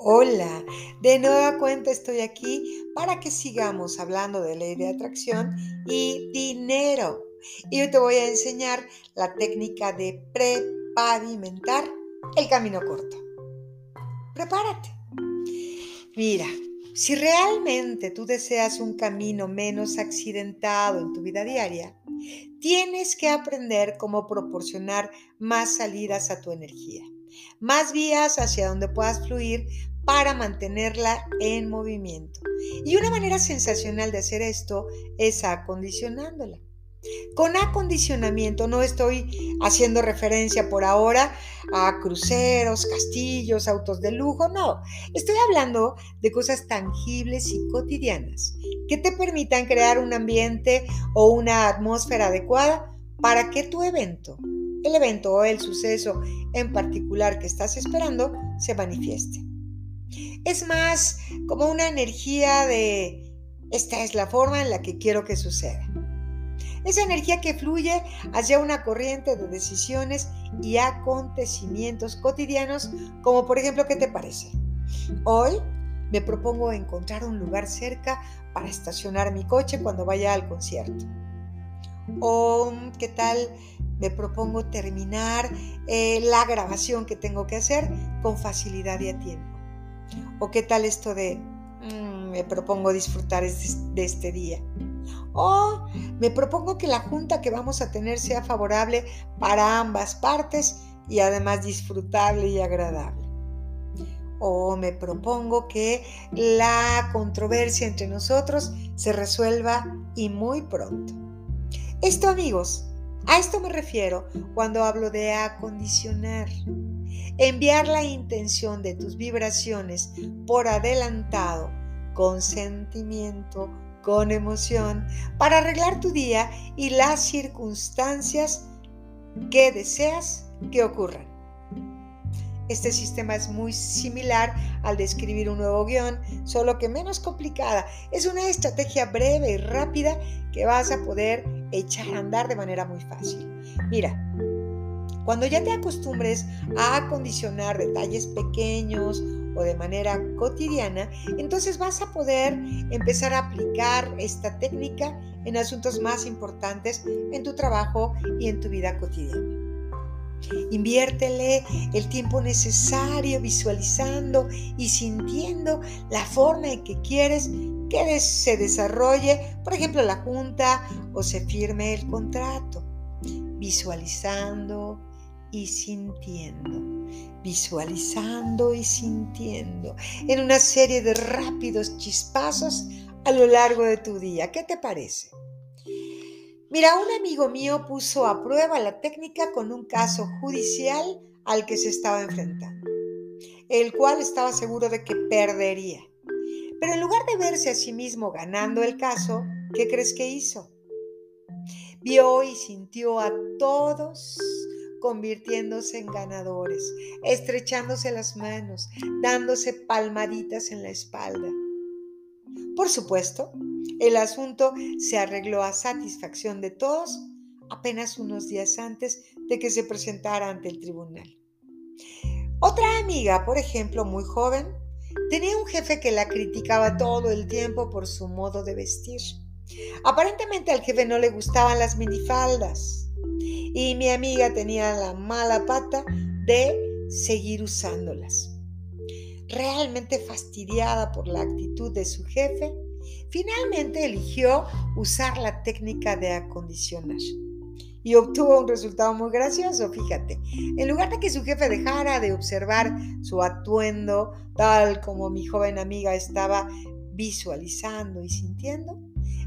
Hola, de nueva cuenta estoy aquí para que sigamos hablando de ley de atracción y dinero. Y hoy te voy a enseñar la técnica de prepavimentar el camino corto. Prepárate. Mira, si realmente tú deseas un camino menos accidentado en tu vida diaria, tienes que aprender cómo proporcionar más salidas a tu energía más vías hacia donde puedas fluir para mantenerla en movimiento. Y una manera sensacional de hacer esto es acondicionándola. Con acondicionamiento no estoy haciendo referencia por ahora a cruceros, castillos, autos de lujo, no. Estoy hablando de cosas tangibles y cotidianas que te permitan crear un ambiente o una atmósfera adecuada para que tu evento el evento o el suceso en particular que estás esperando se manifieste. Es más como una energía de esta es la forma en la que quiero que suceda. Esa energía que fluye hacia una corriente de decisiones y acontecimientos cotidianos, como por ejemplo, ¿qué te parece? Hoy me propongo encontrar un lugar cerca para estacionar mi coche cuando vaya al concierto. O, ¿qué tal me propongo terminar eh, la grabación que tengo que hacer con facilidad y a tiempo. ¿O qué tal esto de mm, me propongo disfrutar de este día? O me propongo que la junta que vamos a tener sea favorable para ambas partes y además disfrutable y agradable. O me propongo que la controversia entre nosotros se resuelva y muy pronto. Esto amigos a esto me refiero cuando hablo de acondicionar. Enviar la intención de tus vibraciones por adelantado, con sentimiento, con emoción, para arreglar tu día y las circunstancias que deseas que ocurran. Este sistema es muy similar al de escribir un nuevo guion, solo que menos complicada. Es una estrategia breve y rápida que vas a poder echar a andar de manera muy fácil. Mira, cuando ya te acostumbres a acondicionar detalles pequeños o de manera cotidiana, entonces vas a poder empezar a aplicar esta técnica en asuntos más importantes en tu trabajo y en tu vida cotidiana. Inviértele el tiempo necesario visualizando y sintiendo la forma en que quieres que se desarrolle, por ejemplo, la junta o se firme el contrato. Visualizando y sintiendo. Visualizando y sintiendo en una serie de rápidos chispazos a lo largo de tu día. ¿Qué te parece? Mira, un amigo mío puso a prueba la técnica con un caso judicial al que se estaba enfrentando, el cual estaba seguro de que perdería. Pero en lugar de verse a sí mismo ganando el caso, ¿qué crees que hizo? Vio y sintió a todos convirtiéndose en ganadores, estrechándose las manos, dándose palmaditas en la espalda. Por supuesto, el asunto se arregló a satisfacción de todos apenas unos días antes de que se presentara ante el tribunal. Otra amiga, por ejemplo, muy joven, tenía un jefe que la criticaba todo el tiempo por su modo de vestir. Aparentemente al jefe no le gustaban las minifaldas y mi amiga tenía la mala pata de seguir usándolas. Realmente fastidiada por la actitud de su jefe, Finalmente eligió usar la técnica de acondicionar y obtuvo un resultado muy gracioso, fíjate. En lugar de que su jefe dejara de observar su atuendo tal como mi joven amiga estaba visualizando y sintiendo,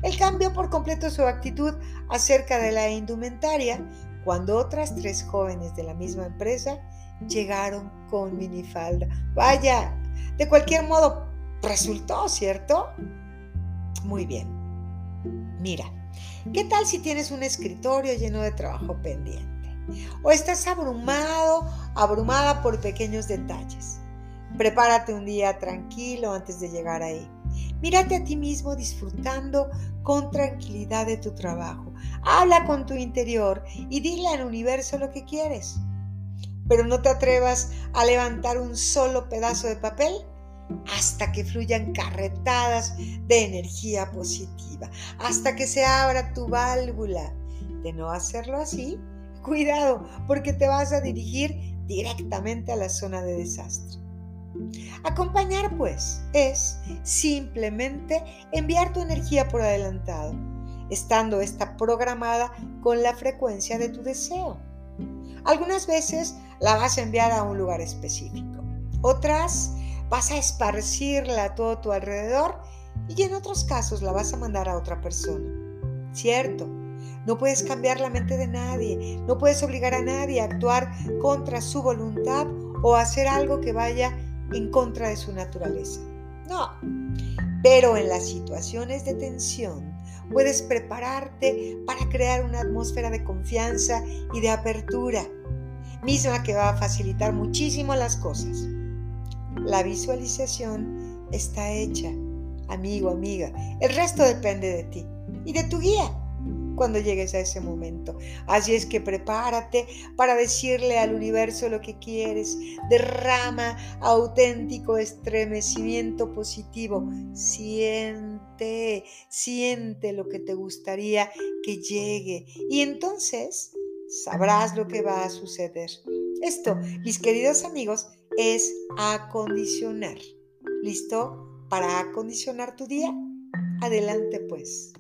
él cambió por completo su actitud acerca de la indumentaria cuando otras tres jóvenes de la misma empresa llegaron con minifalda. Vaya, de cualquier modo, resultó, ¿cierto? Muy bien. Mira, ¿qué tal si tienes un escritorio lleno de trabajo pendiente? O estás abrumado, abrumada por pequeños detalles. Prepárate un día tranquilo antes de llegar ahí. Mírate a ti mismo disfrutando con tranquilidad de tu trabajo. Habla con tu interior y dile al universo lo que quieres. Pero no te atrevas a levantar un solo pedazo de papel hasta que fluyan carretadas de energía positiva, hasta que se abra tu válvula. De no hacerlo así, cuidado, porque te vas a dirigir directamente a la zona de desastre. Acompañar, pues, es simplemente enviar tu energía por adelantado, estando esta programada con la frecuencia de tu deseo. Algunas veces la vas a enviar a un lugar específico, otras vas a esparcirla a todo tu alrededor y en otros casos la vas a mandar a otra persona. Cierto, no puedes cambiar la mente de nadie, no puedes obligar a nadie a actuar contra su voluntad o hacer algo que vaya en contra de su naturaleza. No, pero en las situaciones de tensión puedes prepararte para crear una atmósfera de confianza y de apertura, misma que va a facilitar muchísimo las cosas. La visualización está hecha, amigo, amiga. El resto depende de ti y de tu guía cuando llegues a ese momento. Así es que prepárate para decirle al universo lo que quieres. Derrama auténtico estremecimiento positivo. Siente, siente lo que te gustaría que llegue. Y entonces sabrás lo que va a suceder. Esto, mis queridos amigos, es acondicionar. ¿Listo? Para acondicionar tu día. Adelante pues.